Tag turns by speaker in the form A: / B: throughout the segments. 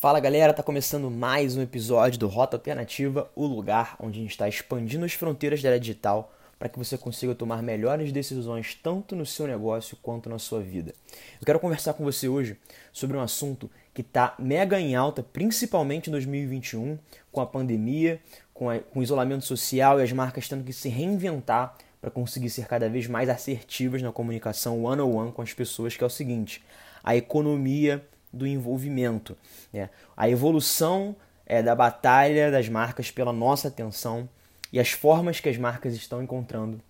A: Fala galera, tá começando mais um episódio do Rota Alternativa, o lugar onde a gente está expandindo as fronteiras da área digital para que você consiga tomar melhores decisões tanto no seu negócio quanto na sua vida. Eu quero conversar com você hoje sobre um assunto que está mega em alta, principalmente em 2021, com a pandemia, com, a, com o isolamento social e as marcas tendo que se reinventar para conseguir ser cada vez mais assertivas na comunicação one-on-one -on -one com as pessoas, que é o seguinte: a economia do envolvimento, né? a evolução é, da batalha das marcas pela nossa atenção e as formas que as marcas estão encontrando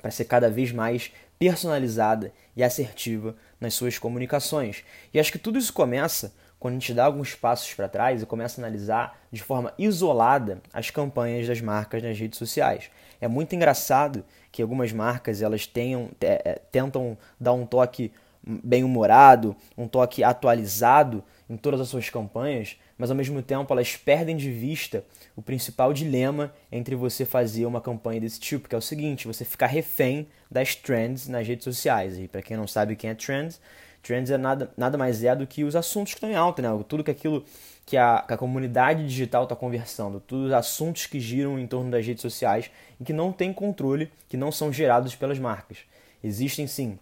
A: para ser cada vez mais personalizada e assertiva nas suas comunicações. E acho que tudo isso começa quando a gente dá alguns passos para trás e começa a analisar de forma isolada as campanhas das marcas nas redes sociais. É muito engraçado que algumas marcas elas tenham, é, tentam dar um toque bem-humorado, um toque atualizado em todas as suas campanhas, mas ao mesmo tempo elas perdem de vista o principal dilema entre você fazer uma campanha desse tipo, que é o seguinte, você ficar refém das trends nas redes sociais. E para quem não sabe quem é trends, trends é nada, nada mais é do que os assuntos que estão em alta, né? Tudo que aquilo que a, que a comunidade digital está conversando, todos os assuntos que giram em torno das redes sociais e que não tem controle, que não são gerados pelas marcas. Existem sim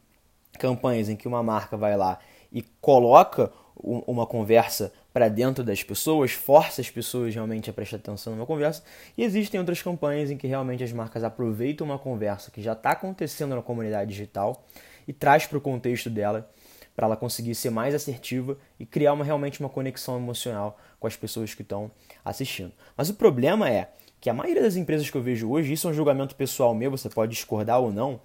A: campanhas em que uma marca vai lá e coloca uma conversa para dentro das pessoas, força as pessoas realmente a prestar atenção numa conversa, e existem outras campanhas em que realmente as marcas aproveitam uma conversa que já está acontecendo na comunidade digital e traz para o contexto dela para ela conseguir ser mais assertiva e criar uma, realmente uma conexão emocional com as pessoas que estão assistindo. Mas o problema é que a maioria das empresas que eu vejo hoje, isso é um julgamento pessoal meu, você pode discordar ou não,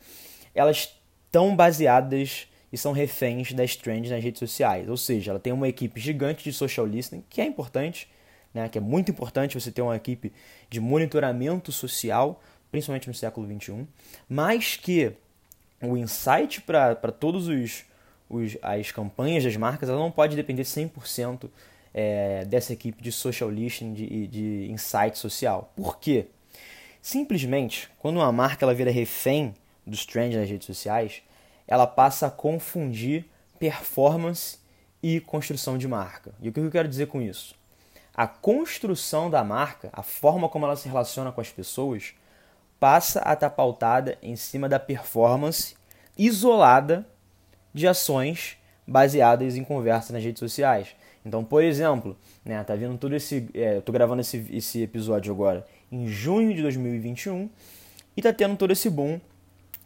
A: elas estão baseadas e são reféns das trends nas redes sociais. Ou seja, ela tem uma equipe gigante de social listening, que é importante, né, que é muito importante você ter uma equipe de monitoramento social, principalmente no século XXI, mas que o insight para todos os, os as campanhas das marcas ela não pode depender 100% é, dessa equipe de social listening, de, de insight social. Por quê? Simplesmente, quando uma marca ela vira refém dos trends nas redes sociais, ela passa a confundir performance e construção de marca. E o que eu quero dizer com isso? A construção da marca, a forma como ela se relaciona com as pessoas, passa a estar pautada em cima da performance isolada de ações baseadas em conversas nas redes sociais. Então, por exemplo, né, tá vendo todo esse, é, eu tô gravando esse, esse episódio agora em junho de 2021 e tá tendo todo esse boom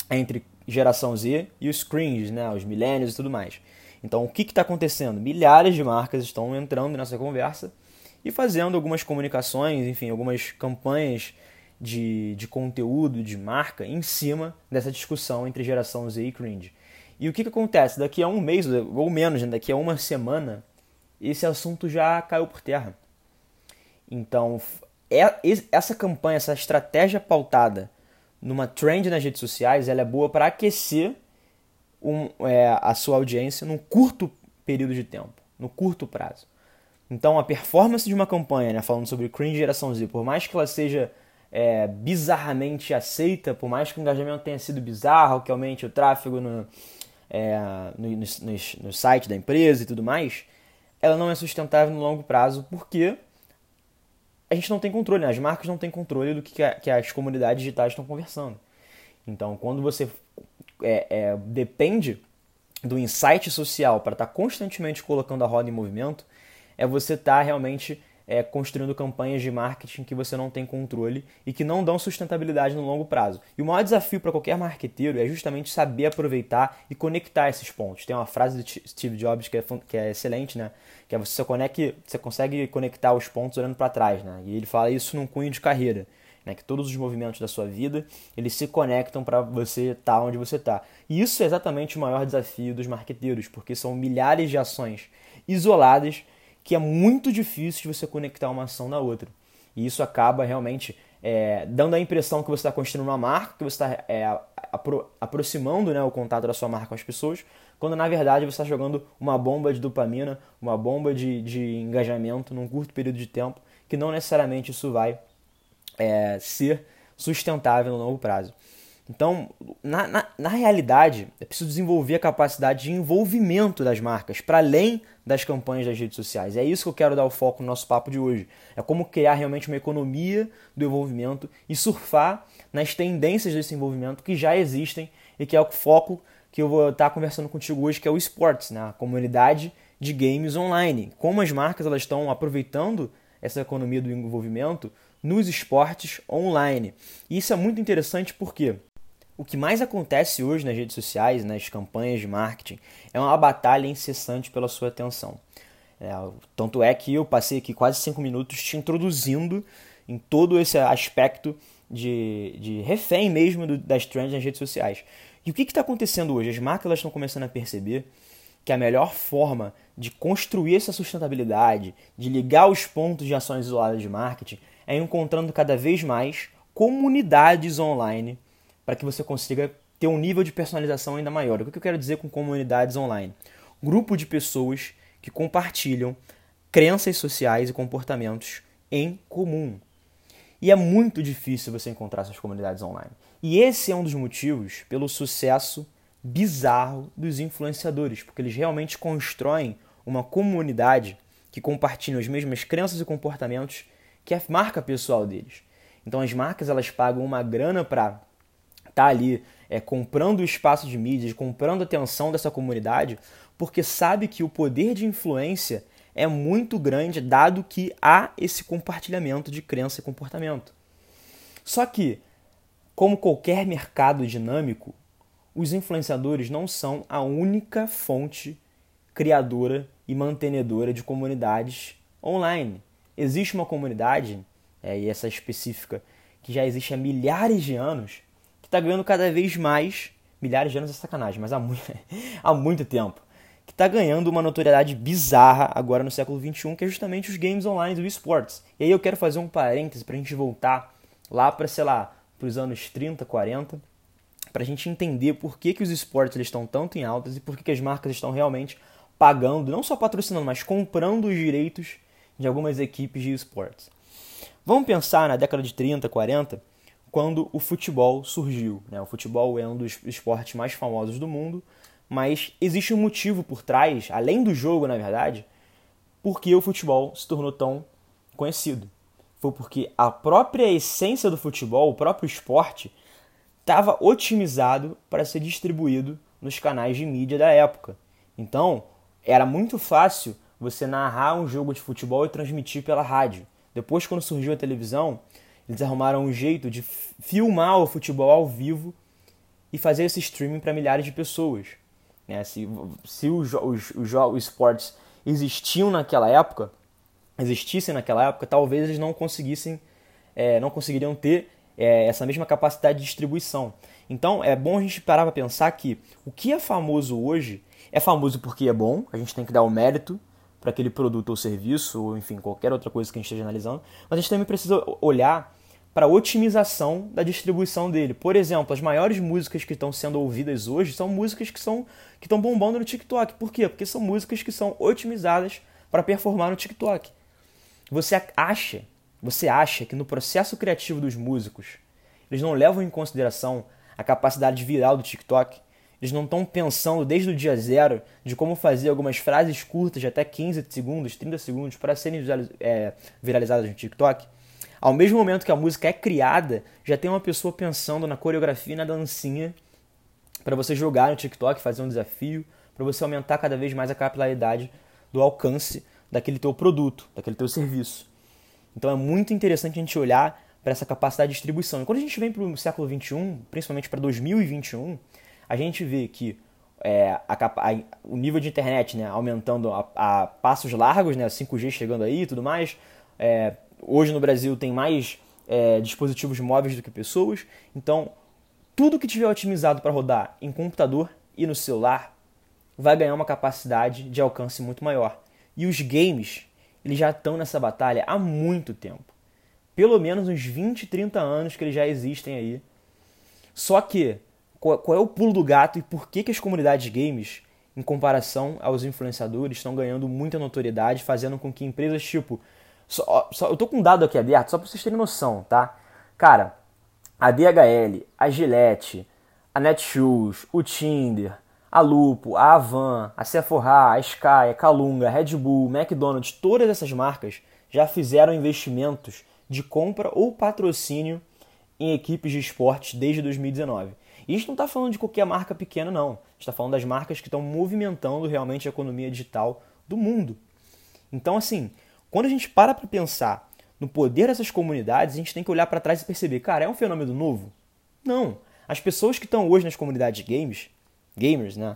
A: entre geração Z e os cringe, né, os millennials e tudo mais. Então, o que está acontecendo? Milhares de marcas estão entrando nessa conversa e fazendo algumas comunicações, enfim, algumas campanhas de, de conteúdo, de marca, em cima dessa discussão entre geração Z e cringe. E o que, que acontece? Daqui a um mês, ou menos, né, daqui a uma semana, esse assunto já caiu por terra. Então, é, essa campanha, essa estratégia pautada numa trend nas redes sociais, ela é boa para aquecer um, é, a sua audiência num curto período de tempo, no curto prazo. Então, a performance de uma campanha, né, falando sobre cringe geração Z, por mais que ela seja é, bizarramente aceita, por mais que o engajamento tenha sido bizarro, que aumente o tráfego no, é, no, no, no, no site da empresa e tudo mais, ela não é sustentável no longo prazo, porque a gente não tem controle, né? as marcas não têm controle do que, que as comunidades digitais estão conversando. Então, quando você é, é, depende do insight social para estar tá constantemente colocando a roda em movimento, é você estar tá realmente é, construindo campanhas de marketing que você não tem controle e que não dão sustentabilidade no longo prazo. E o maior desafio para qualquer marqueteiro é justamente saber aproveitar e conectar esses pontos. Tem uma frase do Steve Jobs que é, que é excelente, né? Que é você, conecte, você consegue conectar os pontos olhando para trás, né? E ele fala isso num cunho de carreira. Né, que todos os movimentos da sua vida eles se conectam para você estar tá onde você está. E isso é exatamente o maior desafio dos marqueteiros, porque são milhares de ações isoladas que é muito difícil de você conectar uma ação na outra. E isso acaba realmente é, dando a impressão que você está construindo uma marca, que você está é, apro aproximando né, o contato da sua marca com as pessoas, quando na verdade você está jogando uma bomba de dopamina, uma bomba de, de engajamento num curto período de tempo, que não necessariamente isso vai é, ser sustentável no longo prazo. Então, na, na, na, realidade, é preciso desenvolver a capacidade de envolvimento das marcas para além das campanhas das redes sociais. É isso que eu quero dar o foco no nosso papo de hoje. É como criar realmente uma economia do envolvimento e surfar nas tendências desse envolvimento que já existem e que é o foco que eu vou estar conversando contigo hoje, que é o esportes, né? a comunidade de games online. Como as marcas elas estão aproveitando essa economia do envolvimento nos esportes online. E isso é muito interessante porque o que mais acontece hoje nas redes sociais, nas campanhas de marketing, é uma batalha incessante pela sua atenção. É, tanto é que eu passei aqui quase cinco minutos te introduzindo em todo esse aspecto de, de refém mesmo do, das trends nas redes sociais. E o que está acontecendo hoje? As marcas estão começando a perceber que a melhor forma de construir essa sustentabilidade, de ligar os pontos de ações isoladas de marketing, é encontrando cada vez mais comunidades online para que você consiga ter um nível de personalização ainda maior. O que eu quero dizer com comunidades online? Grupo de pessoas que compartilham crenças sociais e comportamentos em comum. E é muito difícil você encontrar essas comunidades online. E esse é um dos motivos pelo sucesso bizarro dos influenciadores, porque eles realmente constroem uma comunidade que compartilha as mesmas crenças e comportamentos que a marca pessoal deles. Então as marcas elas pagam uma grana para está ali é, comprando o espaço de mídias, comprando a atenção dessa comunidade, porque sabe que o poder de influência é muito grande, dado que há esse compartilhamento de crença e comportamento. Só que, como qualquer mercado dinâmico, os influenciadores não são a única fonte criadora e mantenedora de comunidades online. Existe uma comunidade, é, e essa específica, que já existe há milhares de anos, está ganhando cada vez mais, milhares de anos é sacanagem, mas há muito, há muito tempo, que está ganhando uma notoriedade bizarra agora no século XXI, que é justamente os games online do esportes. E aí eu quero fazer um parêntese para a gente voltar lá para, sei lá, para os anos 30, 40, para a gente entender por que, que os esportes estão tanto em altas e por que, que as marcas estão realmente pagando, não só patrocinando, mas comprando os direitos de algumas equipes de esportes. Vamos pensar na década de 30, 40, quando o futebol surgiu. Né? O futebol é um dos esportes mais famosos do mundo, mas existe um motivo por trás, além do jogo, na verdade, porque o futebol se tornou tão conhecido. Foi porque a própria essência do futebol, o próprio esporte, estava otimizado para ser distribuído nos canais de mídia da época. Então, era muito fácil você narrar um jogo de futebol e transmitir pela rádio. Depois, quando surgiu a televisão, eles arrumaram um jeito de filmar o futebol ao vivo e fazer esse streaming para milhares de pessoas. Né? Se, se os, os, os, os esportes existiam naquela época, existissem naquela época, talvez eles não conseguissem, é, não conseguiriam ter é, essa mesma capacidade de distribuição. Então é bom a gente parar para pensar que o que é famoso hoje é famoso porque é bom, a gente tem que dar o mérito para aquele produto ou serviço, ou enfim, qualquer outra coisa que a gente esteja analisando, mas a gente também precisa olhar para otimização da distribuição dele. Por exemplo, as maiores músicas que estão sendo ouvidas hoje são músicas que que estão bombando no TikTok. Por quê? Porque são músicas que são otimizadas para performar no TikTok. Você acha, você acha que no processo criativo dos músicos, eles não levam em consideração a capacidade viral do TikTok? Eles não estão pensando desde o dia zero de como fazer algumas frases curtas de até 15 segundos, 30 segundos para serem é, viralizadas no TikTok? Ao mesmo momento que a música é criada, já tem uma pessoa pensando na coreografia e na dancinha para você jogar no TikTok, fazer um desafio, para você aumentar cada vez mais a capilaridade do alcance daquele teu produto, daquele teu serviço. Então é muito interessante a gente olhar para essa capacidade de distribuição. E quando a gente vem para o século XXI, principalmente para 2021, a gente vê que é, a, a, o nível de internet né, aumentando a, a, passos largos, né, 5G chegando aí e tudo mais, é, hoje no Brasil tem mais é, dispositivos móveis do que pessoas, então tudo que tiver otimizado para rodar em computador e no celular vai ganhar uma capacidade de alcance muito maior. E os games, eles já estão nessa batalha há muito tempo. Pelo menos uns 20, 30 anos que eles já existem aí. Só que, qual, é o pulo do gato e por que, que as comunidades games, em comparação aos influenciadores, estão ganhando muita notoriedade, fazendo com que empresas tipo só, só, eu tô com um dado aqui aberto, só pra vocês terem noção, tá? Cara, a DHL, a Gillette, a Netshoes, o Tinder, a Lupo, a Avan, a Sephora, a Sky, a Calunga, a Red Bull, McDonald's, todas essas marcas já fizeram investimentos de compra ou patrocínio em equipes de esportes desde 2019. E a gente não está falando de qualquer marca pequena, não. A gente está falando das marcas que estão movimentando realmente a economia digital do mundo. Então, assim, quando a gente para para pensar no poder dessas comunidades, a gente tem que olhar para trás e perceber, cara, é um fenômeno novo? Não. As pessoas que estão hoje nas comunidades games, gamers, né,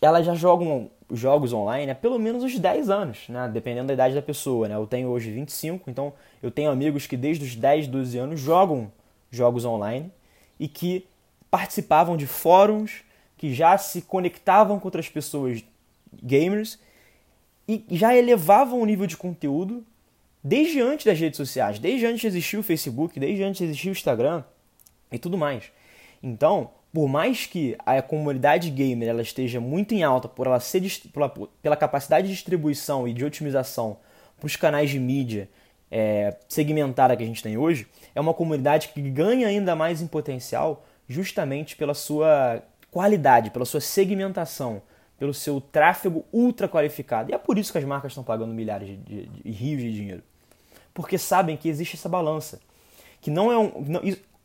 A: elas já jogam jogos online há pelo menos uns 10 anos, né, dependendo da idade da pessoa, né? Eu tenho hoje 25, então eu tenho amigos que desde os 10, 12 anos jogam jogos online e que participavam de fóruns, que já se conectavam com outras pessoas gamers e já elevavam o nível de conteúdo desde antes das redes sociais, desde antes de existir o Facebook, desde antes de existir o Instagram e tudo mais. Então, por mais que a comunidade gamer ela esteja muito em alta por ela ser pela, pela capacidade de distribuição e de otimização para os canais de mídia é, segmentada que a gente tem hoje, é uma comunidade que ganha ainda mais em potencial justamente pela sua qualidade, pela sua segmentação, pelo seu tráfego ultra qualificado. E é por isso que as marcas estão pagando milhares de, de, de rios de dinheiro porque sabem que existe essa balança. Que não é um. Não,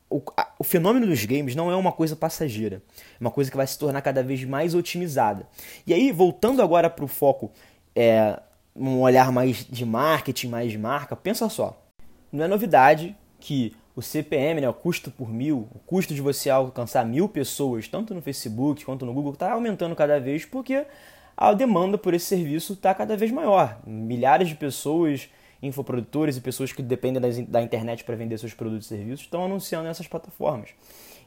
A: o, a, o, fenômeno dos games não é uma coisa passageira. É uma coisa que vai se tornar cada vez mais otimizada. E aí, voltando agora para o foco, é, um olhar mais de marketing, mais de marca, pensa só. Não é novidade que o CPM, né, o custo por mil, o custo de você alcançar mil pessoas, tanto no Facebook quanto no Google, está aumentando cada vez porque a demanda por esse serviço está cada vez maior. Milhares de pessoas infoprodutores e pessoas que dependem da internet para vender seus produtos e serviços estão anunciando nessas plataformas.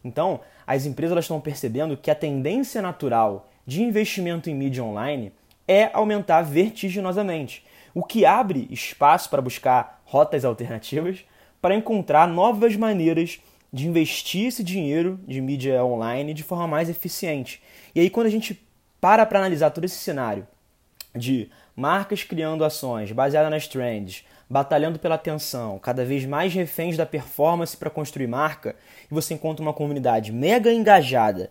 A: Então, as empresas estão percebendo que a tendência natural de investimento em mídia online é aumentar vertiginosamente, o que abre espaço para buscar rotas alternativas para encontrar novas maneiras de investir esse dinheiro de mídia online de forma mais eficiente. E aí, quando a gente para para analisar todo esse cenário de marcas criando ações baseadas nas trends, batalhando pela atenção, cada vez mais reféns da performance para construir marca, e você encontra uma comunidade mega engajada,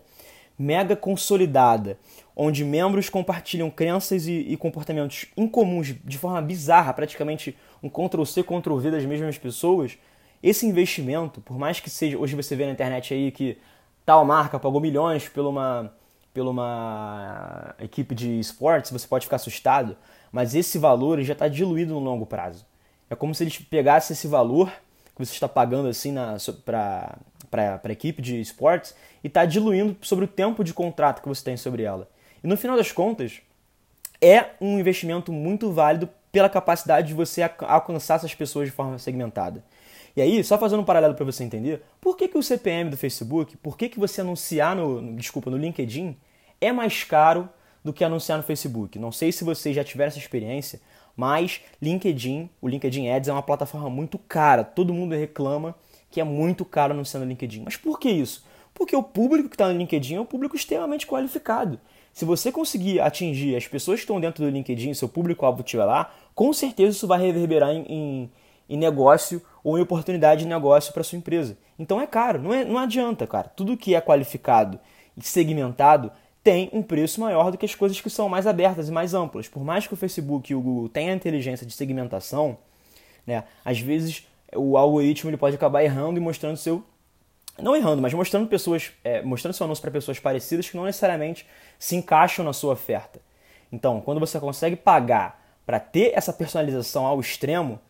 A: mega consolidada, onde membros compartilham crenças e, e comportamentos incomuns de forma bizarra, praticamente um Ctrl-C, Ctrl-V das mesmas pessoas, esse investimento, por mais que seja, hoje você vê na internet aí que tal marca pagou milhões por uma, por uma equipe de esportes, você pode ficar assustado, mas esse valor já está diluído no longo prazo. É como se eles pegassem esse valor que você está pagando assim para a equipe de esportes e está diluindo sobre o tempo de contrato que você tem sobre ela. E no final das contas, é um investimento muito válido pela capacidade de você alcançar essas pessoas de forma segmentada. E aí, só fazendo um paralelo para você entender, por que, que o CPM do Facebook, por que, que você anunciar no, desculpa, no LinkedIn é mais caro do que anunciar no Facebook. Não sei se vocês já tiveram essa experiência, mas LinkedIn, o LinkedIn Ads é uma plataforma muito cara. Todo mundo reclama que é muito caro anunciar no LinkedIn. Mas por que isso? Porque o público que está no LinkedIn é um público extremamente qualificado. Se você conseguir atingir as pessoas que estão dentro do LinkedIn, seu público-alvo estiver lá, com certeza isso vai reverberar em, em, em negócio ou em oportunidade de negócio para sua empresa. Então é caro, não, é, não adianta, cara. Tudo que é qualificado e segmentado tem um preço maior do que as coisas que são mais abertas e mais amplas. Por mais que o Facebook e o Google tenham a inteligência de segmentação, né, às vezes o algoritmo ele pode acabar errando e mostrando seu não errando, mas mostrando pessoas, é, mostrando seu anúncio para pessoas parecidas que não necessariamente se encaixam na sua oferta. Então, quando você consegue pagar para ter essa personalização ao extremo,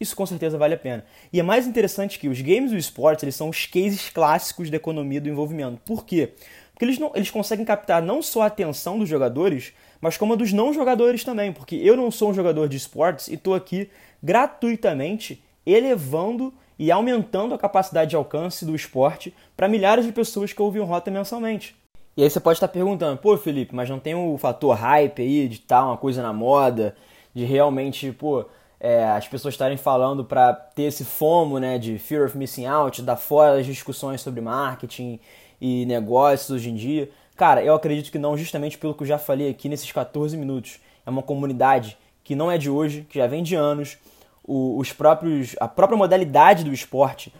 A: isso com certeza vale a pena. E é mais interessante que os games e o esportes eles são os cases clássicos da economia do envolvimento. Por quê? Porque eles, não, eles conseguem captar não só a atenção dos jogadores, mas como a dos não jogadores também. Porque eu não sou um jogador de esportes e estou aqui gratuitamente elevando e aumentando a capacidade de alcance do esporte para milhares de pessoas que ouvem o Rota mensalmente. E aí você pode estar perguntando, pô Felipe, mas não tem o fator hype aí de estar uma coisa na moda, de realmente, pô, é, as pessoas estarem falando para ter esse fomo, né, de fear of missing out, dar fora as discussões sobre marketing e negócios hoje em dia? Cara, eu acredito que não, justamente pelo que eu já falei aqui nesses 14 minutos. É uma comunidade que não é de hoje, que já vem de anos. O, os próprios, a própria modalidade do esporte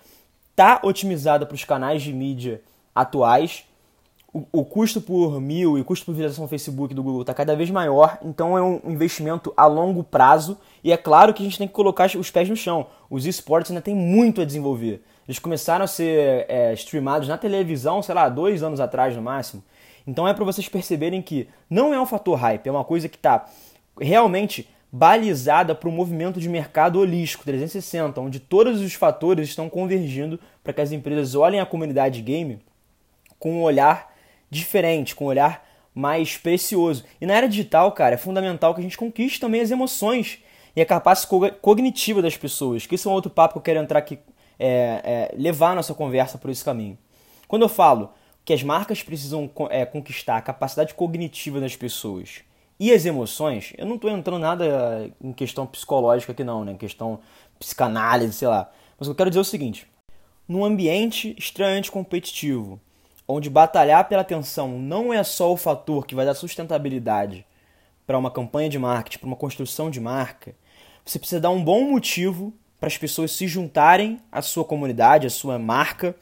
A: está otimizada para os canais de mídia atuais. O, o, custo por mil e o custo por visualização no Facebook do Google está cada vez maior, então é um investimento a longo prazo. E é claro que a gente tem que colocar os pés no chão. Os esportes ainda tem muito a desenvolver. Eles começaram a ser é, streamados na televisão, sei lá, dois anos atrás no máximo. Então é para vocês perceberem que não é um fator hype, é uma coisa que está realmente balizada para um movimento de mercado holístico 360, onde todos os fatores estão convergindo para que as empresas olhem a comunidade game com um olhar diferente, com um olhar mais precioso. E na era digital, cara, é fundamental que a gente conquiste também as emoções e a capacidade cognitiva das pessoas, que esse é um outro papo que eu quero entrar aqui, é, é, levar a nossa conversa por esse caminho. Quando eu falo que as marcas precisam é, conquistar a capacidade cognitiva das pessoas e as emoções, eu não estou entrando nada em questão psicológica aqui não, né? em questão psicanálise, sei lá. Mas eu quero dizer é o seguinte, num ambiente extremamente competitivo, onde batalhar pela atenção não é só o fator que vai dar sustentabilidade para uma campanha de marketing, para uma construção de marca, você precisa dar um bom motivo para as pessoas se juntarem à sua comunidade, à sua marca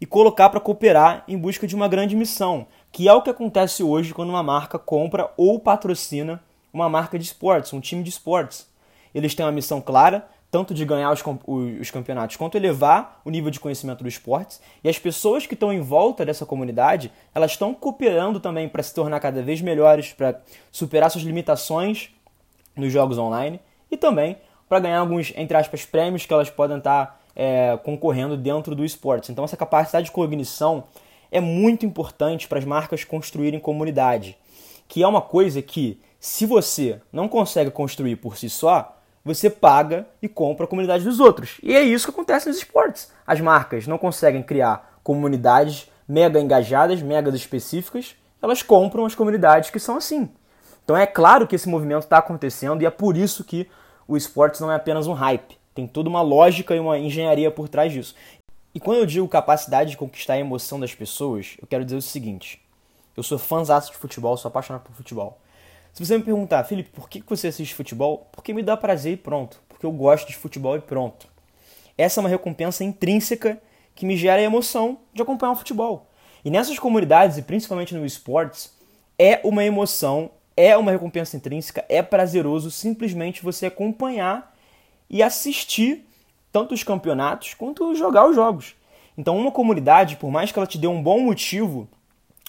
A: e colocar para cooperar em busca de uma grande missão, que é o que acontece hoje quando uma marca compra ou patrocina uma marca de esportes, um time de esportes. Eles têm uma missão clara, tanto de ganhar os, os campeonatos quanto elevar o nível de conhecimento do esportes. E as pessoas que estão em volta dessa comunidade, elas estão cooperando também para se tornar cada vez melhores, para superar suas limitações nos jogos online e também para ganhar alguns, entre aspas, prêmios que elas podem estar tá é, concorrendo dentro do esportes. Então, essa capacidade de cognição é muito importante para as marcas construírem comunidade, que é uma coisa que, se você não consegue construir por si só, você paga e compra a comunidade dos outros. E é isso que acontece nos esportes. As marcas não conseguem criar comunidades mega engajadas, mega específicas, elas compram as comunidades que são assim. Então é claro que esse movimento está acontecendo e é por isso que o esportes não é apenas um hype. Tem toda uma lógica e uma engenharia por trás disso. E quando eu digo capacidade de conquistar a emoção das pessoas, eu quero dizer o seguinte: eu sou fãzaço de futebol, sou apaixonado por futebol. Se você me perguntar, Felipe, por que você assiste futebol? Porque me dá prazer e pronto. Porque eu gosto de futebol e pronto. Essa é uma recompensa intrínseca que me gera a emoção de acompanhar o futebol. E nessas comunidades, e principalmente no esportes, é uma emoção, é uma recompensa intrínseca, é prazeroso simplesmente você acompanhar e assistir tanto os campeonatos quanto jogar os jogos. Então, uma comunidade, por mais que ela te dê um bom motivo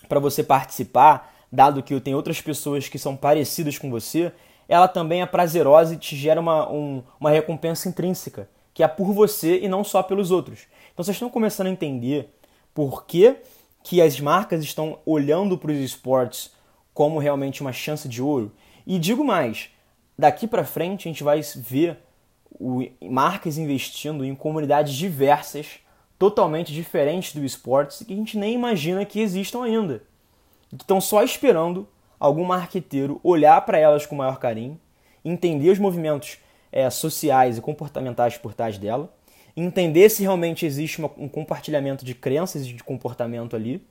A: para você participar, dado que tem outras pessoas que são parecidas com você, ela também é prazerosa e te gera uma, um, uma recompensa intrínseca, que é por você e não só pelos outros. Então, vocês estão começando a entender por que, que as marcas estão olhando para os esportes como realmente uma chance de ouro. E digo mais, daqui para frente a gente vai ver o, marcas investindo em comunidades diversas, totalmente diferentes do esportes, que a gente nem imagina que existam ainda. Que estão só esperando algum marqueteiro olhar para elas com maior carinho, entender os movimentos é, sociais e comportamentais por trás dela, entender se realmente existe uma, um compartilhamento de crenças e de comportamento ali,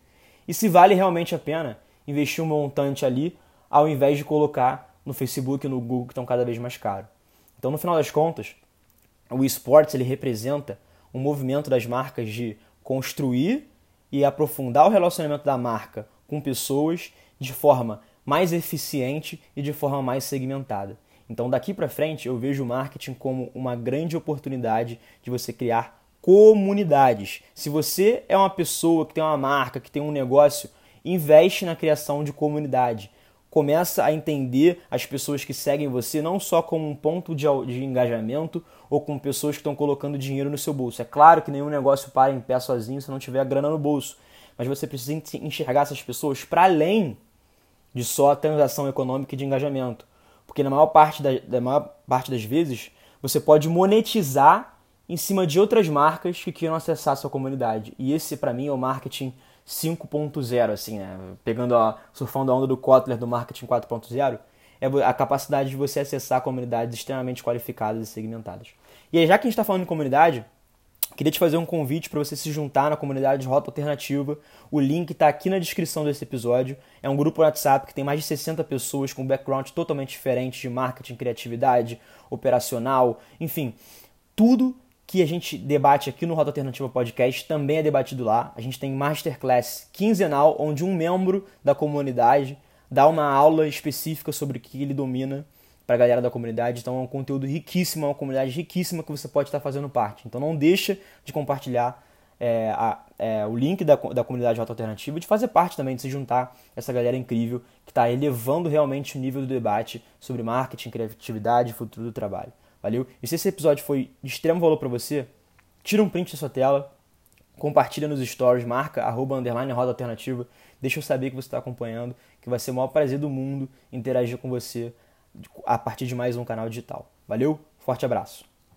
A: e se vale realmente a pena investir um montante ali, ao invés de colocar no Facebook e no Google que estão cada vez mais caros. Então, no final das contas, o esportes ele representa um movimento das marcas de construir e aprofundar o relacionamento da marca com pessoas de forma mais eficiente e de forma mais segmentada. Então, daqui para frente, eu vejo o marketing como uma grande oportunidade de você criar comunidades. Se você é uma pessoa que tem uma marca, que tem um negócio, investe na criação de comunidade começa a entender as pessoas que seguem você não só como um ponto de, de engajamento ou como pessoas que estão colocando dinheiro no seu bolso. É claro que nenhum negócio para em pé sozinho se não tiver grana no bolso, mas você precisa enxergar essas pessoas para além de só a transação econômica e de engajamento. Porque na maior parte, da, da maior parte das vezes você pode monetizar em cima de outras marcas que queiram acessar a sua comunidade. E esse, para mim, é o marketing 5.0, assim, né? Pegando a, surfando a onda do Kotler do marketing 4.0, é a capacidade de você acessar comunidades extremamente qualificadas e segmentadas. E aí, já que a gente está falando em comunidade, queria te fazer um convite para você se juntar na comunidade de Rota Alternativa. O link está aqui na descrição desse episódio. É um grupo WhatsApp que tem mais de 60 pessoas com background totalmente diferente de marketing, criatividade, operacional, enfim, tudo que a gente debate aqui no Rota Alternativa Podcast também é debatido lá. A gente tem masterclass quinzenal, onde um membro da comunidade dá uma aula específica sobre o que ele domina para a galera da comunidade. Então é um conteúdo riquíssimo, é uma comunidade riquíssima que você pode estar fazendo parte. Então não deixa de compartilhar é, a, é, o link da, da comunidade Rota Alternativa, de fazer parte também, de se juntar essa galera incrível que está elevando realmente o nível do debate sobre marketing, criatividade e futuro do trabalho. Valeu? E se esse episódio foi de extremo valor para você, tira um print da sua tela, compartilha nos stories, marca arroba underline roda alternativa, deixa eu saber que você está acompanhando, que vai ser o maior prazer do mundo interagir com você a partir de mais um canal digital. Valeu? Forte abraço!